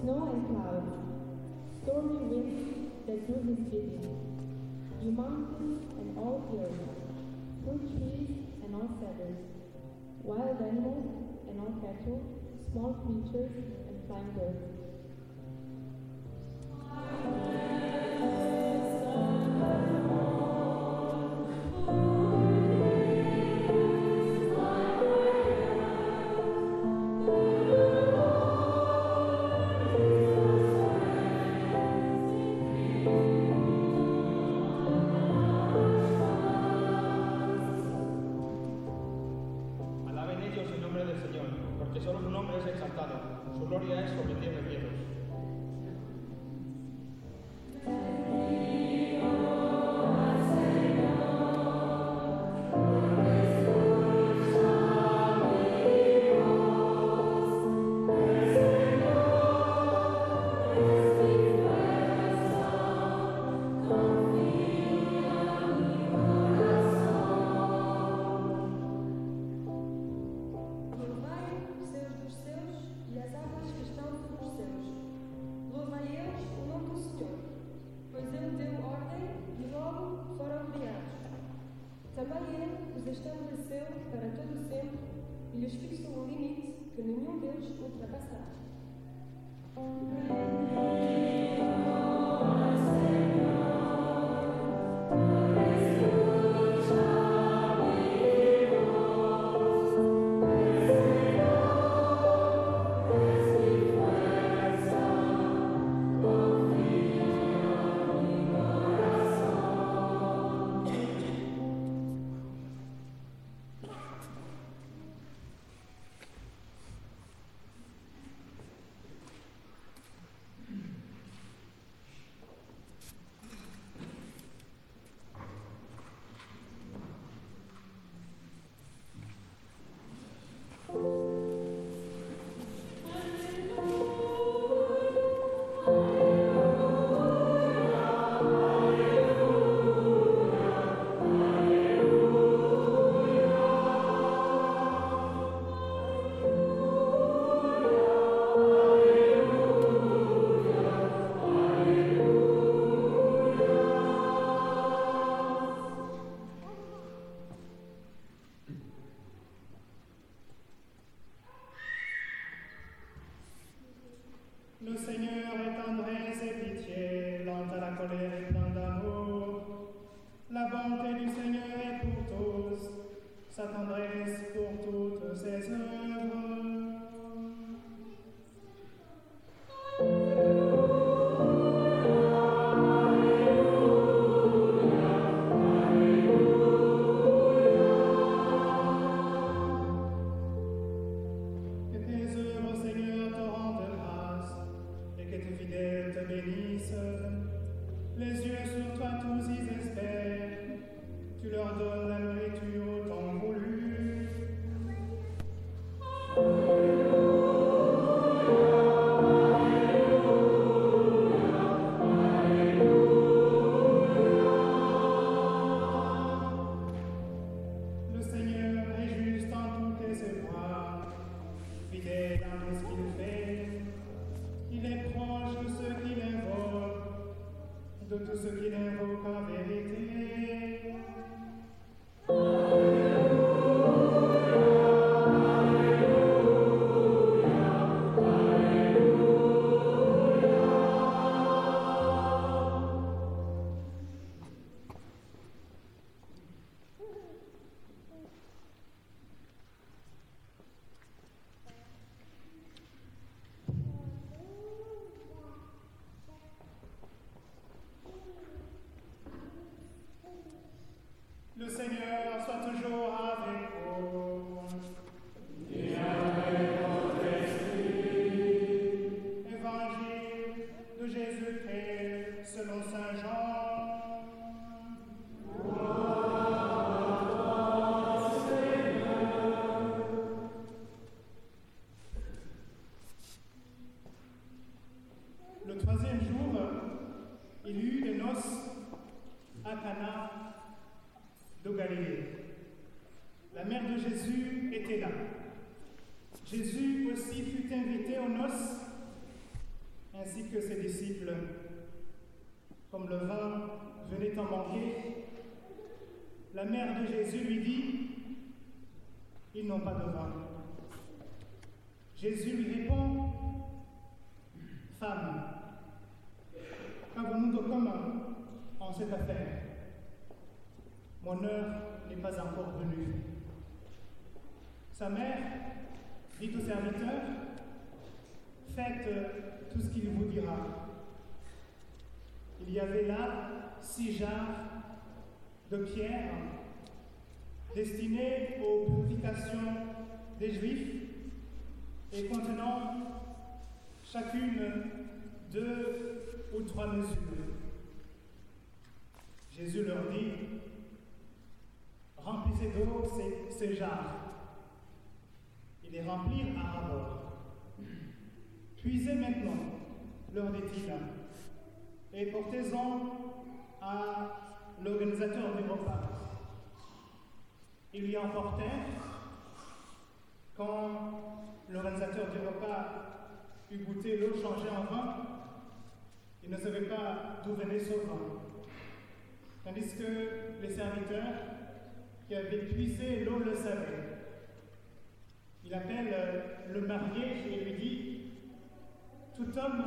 Snow and clouds, stormy winds that do his bidding, you mountains and all hills, fruit trees and all cedars, wild animals and all cattle, small creatures and flying birds. à Cana Galilée. La mère de Jésus était là. Jésus aussi fut invité aux noces, ainsi que ses disciples. Comme le vin venait en manquer, la mère de Jésus lui dit, ils n'ont pas de vin. Jésus lui répond, Femme, qu'avons-nous de commun en cette affaire Mon heure n'est pas encore venue. Sa mère dit au serviteur, Faites tout ce qu'il vous dira. Il y avait là six jarres de pierre destinées aux purifications des Juifs et contenant chacune deux ou trois mesures. Jésus leur dit, remplissez d'eau ces, jarres. Ils les remplirent à rabord. Puisez maintenant, leur dit-il, et portez-en à l'organisateur du repas. Ils lui emportèrent quand l'organisateur du repas eut goûté l'eau changée en vin, il ne savait pas d'où venait ce vin. Tandis que les serviteurs qui avaient puisé l'eau le savaient. Il appelle le marié et lui dit Tout homme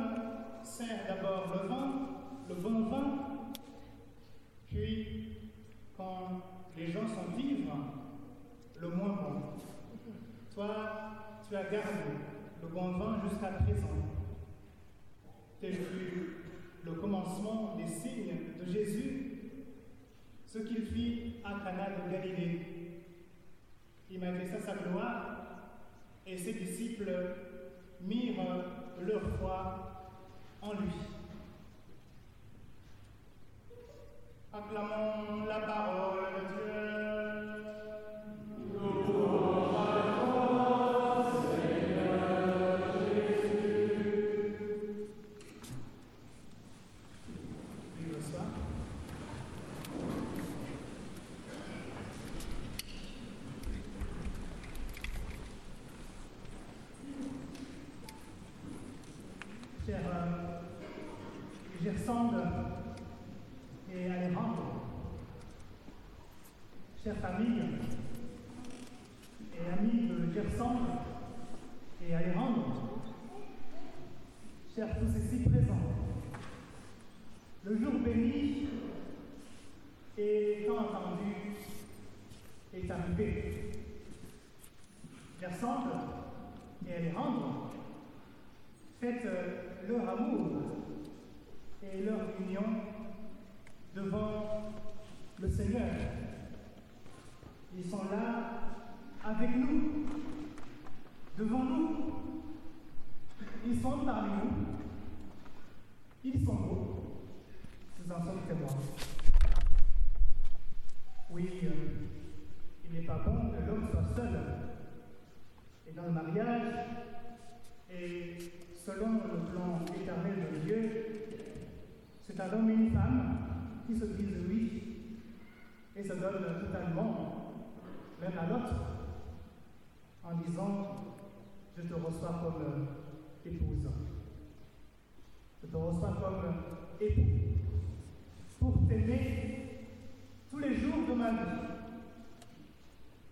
sert d'abord le vin, le bon vin, puis, quand les gens sont ivres, le moins bon. Toi, tu as gardé le bon vin jusqu'à présent. Le commencement des signes de Jésus, ce qu'il fit à Cana de Galilée. Il manifesta sa gloire et ses disciples mirent leur foi en lui. Acclamons la parole de Dieu.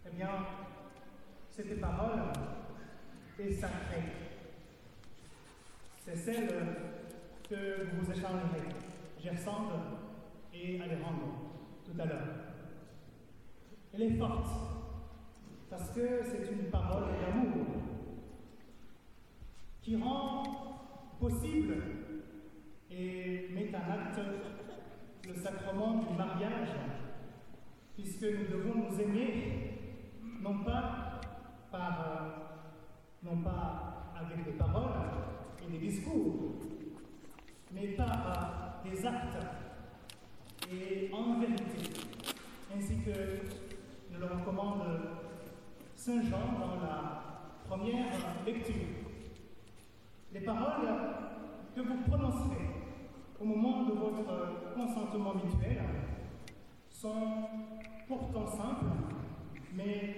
Eh bien, cette parole est sacrée. C'est celle que vous échangerez, Gersande et Alejandro, tout à l'heure. Elle est forte, parce que c'est une parole d'amour qui rend possible et met en acte le sacrement du mariage, puisque nous devons nous aimer, non pas par, euh, non pas avec des paroles et des discours, mais par des actes et en vérité, ainsi que nous le recommande Saint Jean dans la première lecture. Les paroles que vous prononcerez au moment de votre consentement mutuel sont pourtant simples, mais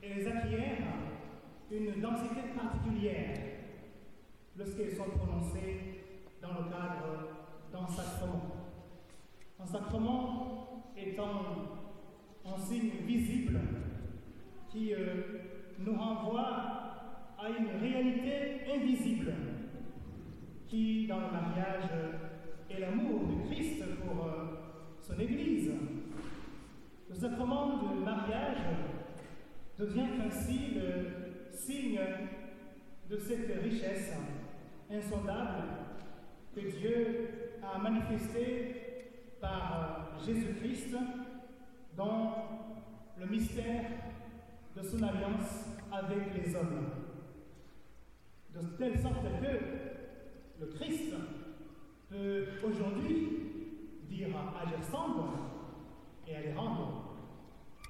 elles acquièrent une densité particulière lorsqu'elles sont prononcées dans le cadre d'un sacrement. Un sacrement étant un signe visible qui euh, nous renvoie à une réalité invisible qui, dans le mariage, est l'amour de Christ pour euh, son Église. Le sacrement de mariage devient ainsi le signe de cette richesse insondable que Dieu a manifestée par Jésus-Christ dans le mystère de son alliance avec les hommes. De telle sorte que le Christ peut aujourd'hui dire à Gersambe et à les rendre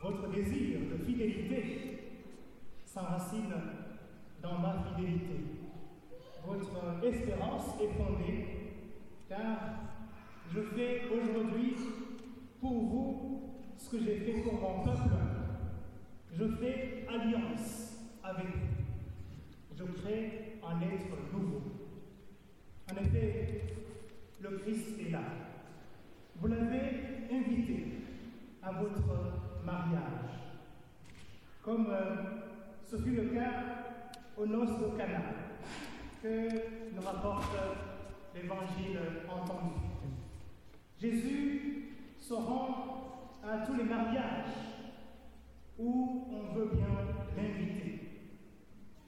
votre désir de fidélité s'enracine dans ma fidélité. Votre espérance est fondée car je fais aujourd'hui pour vous ce que j'ai fait pour mon peuple. Je fais alliance avec vous. Je crée un être nouveau. En effet, le Christ est là. Vous l'avez invité à votre mariage, comme euh, ce fut le cas aux noces de Cana, que nous rapporte l'évangile entendu. Jésus se rend à tous les mariages où on veut bien l'inviter.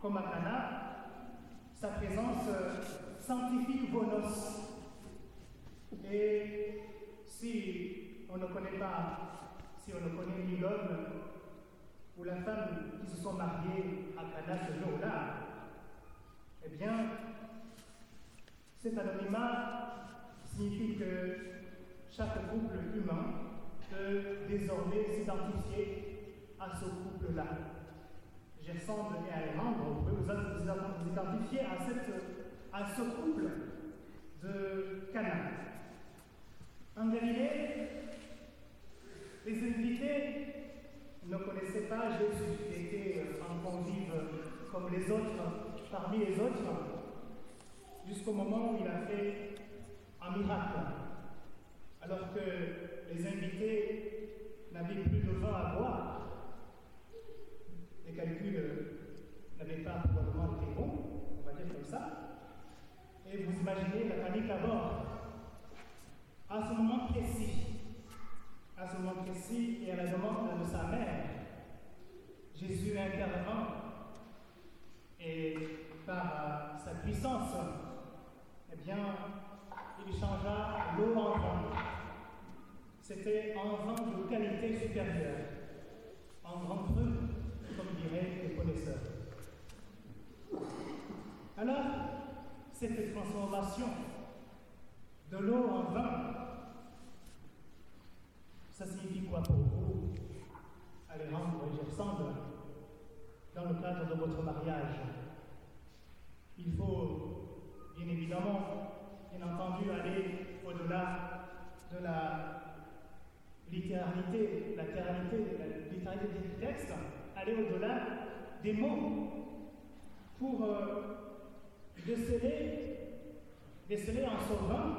Comme à Cana, sa présence sanctifie vos noces. Et si on ne connaît pas si on ne connaît ni l'homme ou la femme qui se sont mariés à Cana ce jour-là, eh bien, cet anonymat signifie que chaque couple humain peut désormais s'identifier à ce couple-là. Gersambe et Alejandro, vous pouvez vous identifier à, cette, à ce couple de Cana. En Galilée, les invités ne connaissaient pas Jésus, il était en convive comme les autres, parmi les autres, jusqu'au moment où il a fait un miracle. Alors que les invités n'avaient plus de vin à boire, les calculs n'avaient pas probablement été bons, on va dire comme ça, et vous imaginez la panique à bord. À ce moment précis, à ce moment précis et à la demande de sa mère, Jésus intervint et par sa puissance, eh bien, il changea l'eau en vin. C'était un vin de qualité supérieure, un grand cru, comme diraient les connaisseurs. Alors, cette transformation de l'eau en vin ça signifie quoi pour vous, Alejandro et Gersambe, dans le cadre de votre mariage Il faut, bien évidemment, bien entendu, aller au-delà de la littéralité, la littéralité, la du texte, aller au-delà des mots pour euh, déceler, déceler en sauvant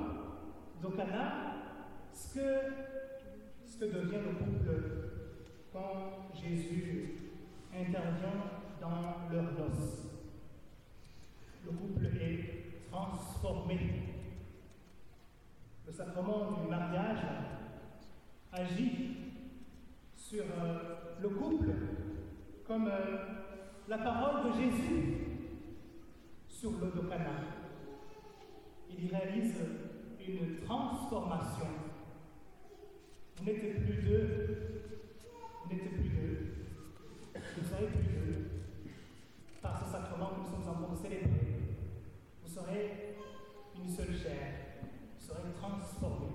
d'Okana ce que ce que devient le couple quand Jésus intervient dans leur noces. Le couple est transformé. Le sacrement du mariage agit sur euh, le couple comme euh, la parole de Jésus sur l'eau de Cana. Il réalise une transformation vous n'êtes plus deux. Vous n'êtes plus deux. Vous ne serez plus deux. Par ce sacrement que nous sommes en train de célébrer, vous serez une seule chair. Vous serez transformés.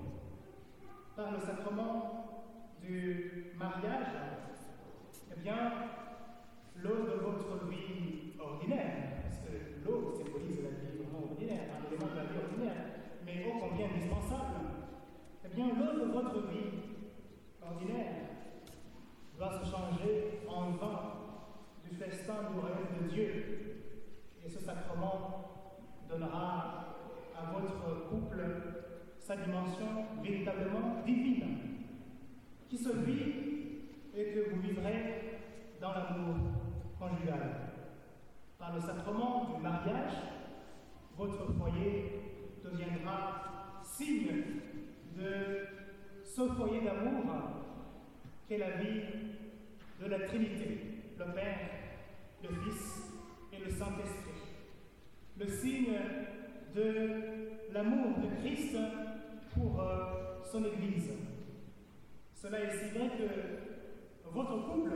Par le sacrement du mariage, eh bien, l'eau de votre vie ordinaire, parce que l'eau symbolise la vie vraiment ordinaire, un élément de la vie ordinaire, mais ô combien indispensable, eh bien, l'eau de votre vie ordinaire doit se changer en vin festin du royaume de Dieu. Et ce sacrement donnera à votre couple sa dimension véritablement divine, qui se vit et que vous vivrez dans l'amour conjugal. Par le sacrement du mariage, votre foyer deviendra signe de ce foyer d'amour qu'est la vie de la Trinité, le Père, le Fils et le Saint-Esprit. Le signe de l'amour de Christ pour euh, son Église. Cela est si vrai que votre couple,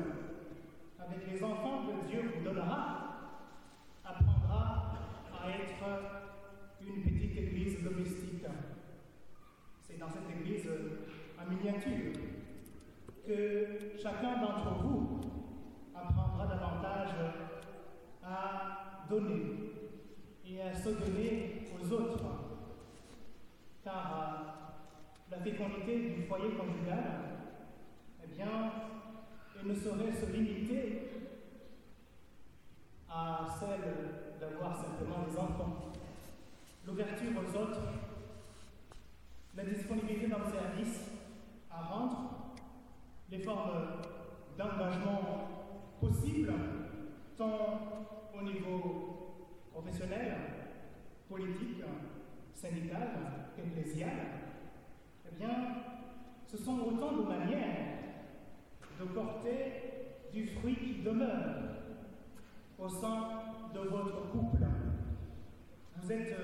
avec les enfants que Dieu vous donnera, apprendra à être une petite Église domestique. C'est dans cette Église en miniature que chacun d'entre vous apprendra davantage à donner et à se donner aux autres. Car la fécondité du foyer conjugal, eh bien, elle ne saurait se limiter à celle d'avoir simplement des enfants. L'ouverture aux autres, la disponibilité dans le service à rendre, les formes d'engagement possibles, tant au niveau professionnel, politique, syndical, ecclésial, eh bien, ce sont autant de manières de porter du fruit qui demeure au sein de votre couple. Vous êtes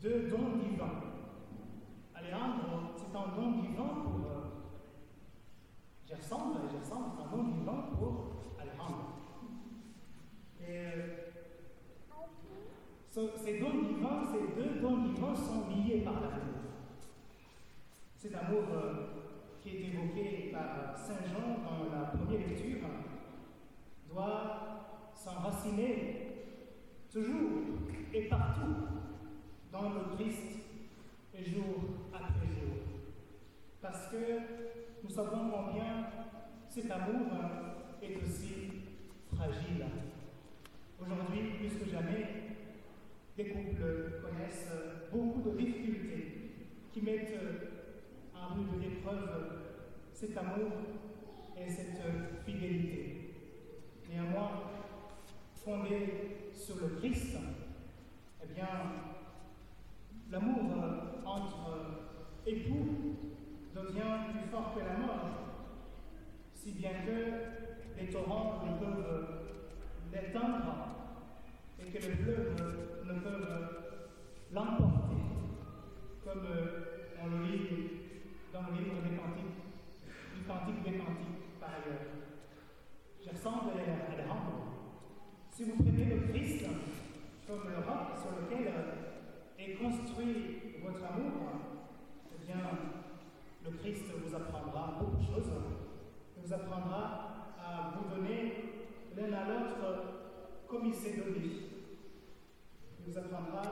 deux dons divins. Alejandro, c'est un don divin pour euh, un don divin pour Alejandro. Et ces dons divins, ces deux dons divins sont liés par l'amour. Cet amour euh, qui est évoqué par Saint Jean dans la première lecture doit s'enraciner toujours et partout dans le Christ jour après jour. Parce que nous savons combien cet amour est aussi fragile. Aujourd'hui, plus que jamais, des couples connaissent beaucoup de difficultés qui mettent en rude l'épreuve cet amour et cette fidélité. Néanmoins, fondé sur le Christ, eh bien, l'amour entre époux devient plus fort que la mort, si bien que les torrents ne peuvent l'éteindre et que les fleuves ne peuvent l'emporter, comme on le lit dans le livre des cantiques, du cantique des cantiques par ailleurs. Je ressemble à Alejandro. Si vous prenez le Christ comme le roc sur lequel est construit votre amour, eh bien, le Christ vous apprendra beaucoup de choses. Il vous apprendra à vous donner l'un à l'autre comme il s'est donné. Il vous apprendra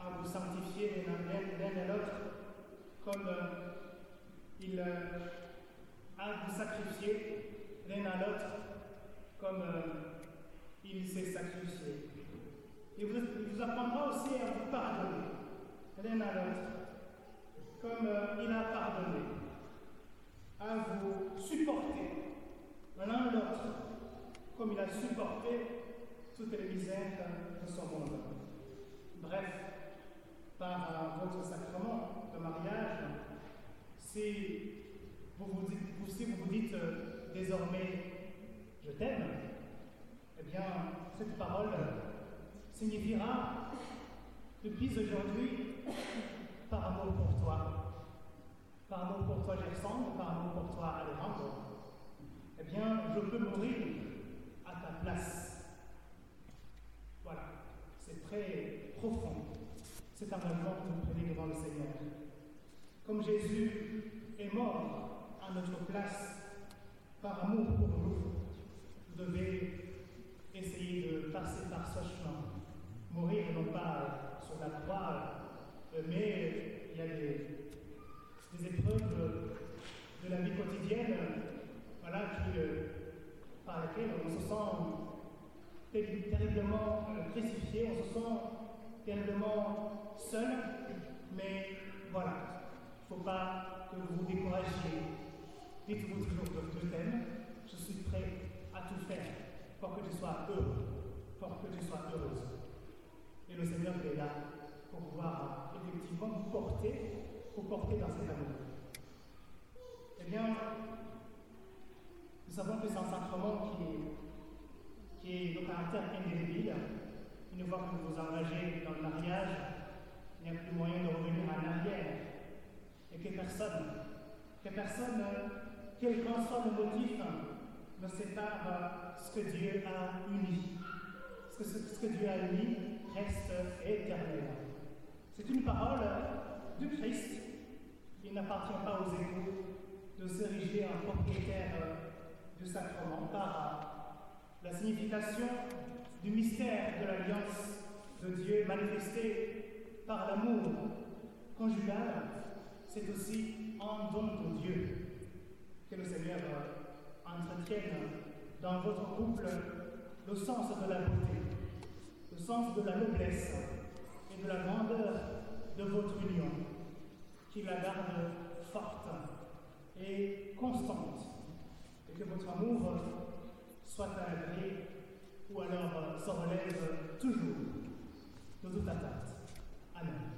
à vous sanctifier l'un à l'autre comme il a vous sacrifier l'un à l'autre comme il s'est sacrifié. Il vous, apprendra aussi à vous pardonner l'un à l'autre comme il a pardonné, à vous supporter l'un l'autre comme il a supporté toutes les misères de son monde. Bref, par votre sacrement de mariage, si vous vous dites, si vous, vous dites euh, désormais je t'aime, eh bien, cette parole signifiera depuis aujourd'hui par amour pour toi, par amour pour toi Gerson, par amour pour toi Alejandro, eh bien, je peux mourir à ta place. Voilà, c'est très profond, cet engagement que vous prenez devant le Seigneur. Comme Jésus est mort à notre place par amour pour nous, vous devez essayer de passer par ce chemin. Mourir non pas sur la croix, mais il y a des, épreuves de la vie quotidienne voilà, qui, par laquelle on se sent terriblement euh, crucifié, on se sent terriblement seul, mais voilà, il ne faut pas que vous vous découragiez. Dites-vous toujours que je t'aime, je suis prêt à tout faire pour que tu sois heureux, pour que tu sois heureuse. Et le Seigneur est là pour pouvoir effectivement vous porter, vous porter dans cet amour. Eh bien, nous savons que c'est un sacrement qui est, qui est de caractère indélébile. Une fois que vous vous engagez dans le mariage, il n'y a plus moyen de revenir en arrière. Et que personne, que personne, quel qu'en soit le motif, ne sépare ce que Dieu a uni. Ce que, Dieu a uni reste éternel. C'est une parole du Christ. Il n'appartient pas aux échos de s'ériger en propriétaire du sacrement par la signification du mystère de l'alliance de Dieu manifesté par l'amour conjugal. C'est aussi un don de Dieu que le Seigneur entretienne dans votre couple le sens de la beauté, le sens de la noblesse et de la grandeur de votre union, qui la garde forte et constante, et que votre amour soit l'abri ou alors se relève toujours de toute attente. Amen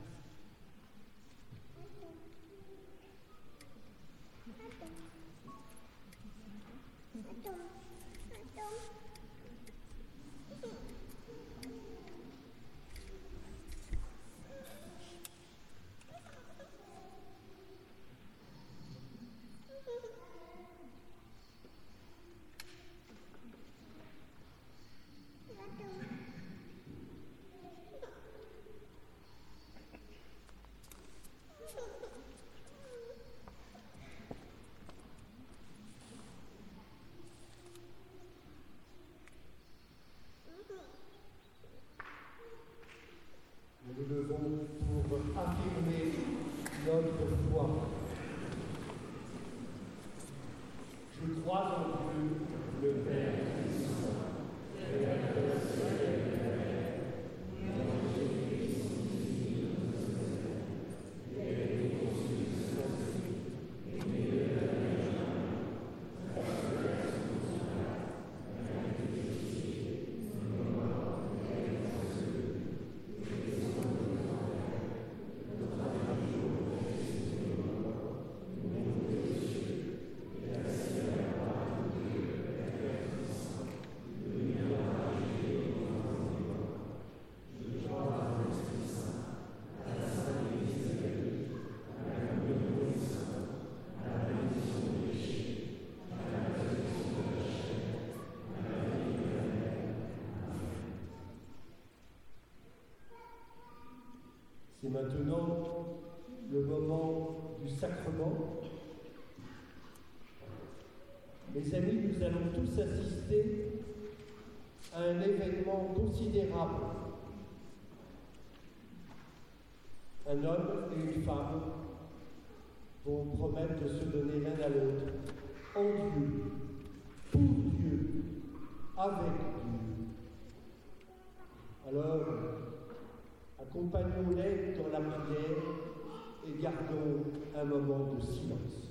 devons pour affirmer notre foi. Je crois en Dieu, le Père C'est maintenant le moment du sacrement. Mes amis, nous allons tous assister à un événement considérable. Un homme et une femme vont promettre de se donner l'un à l'autre en Dieu, pour Dieu, avec Dieu. Alors, accompagnons-les dans la prière et gardons un moment de silence.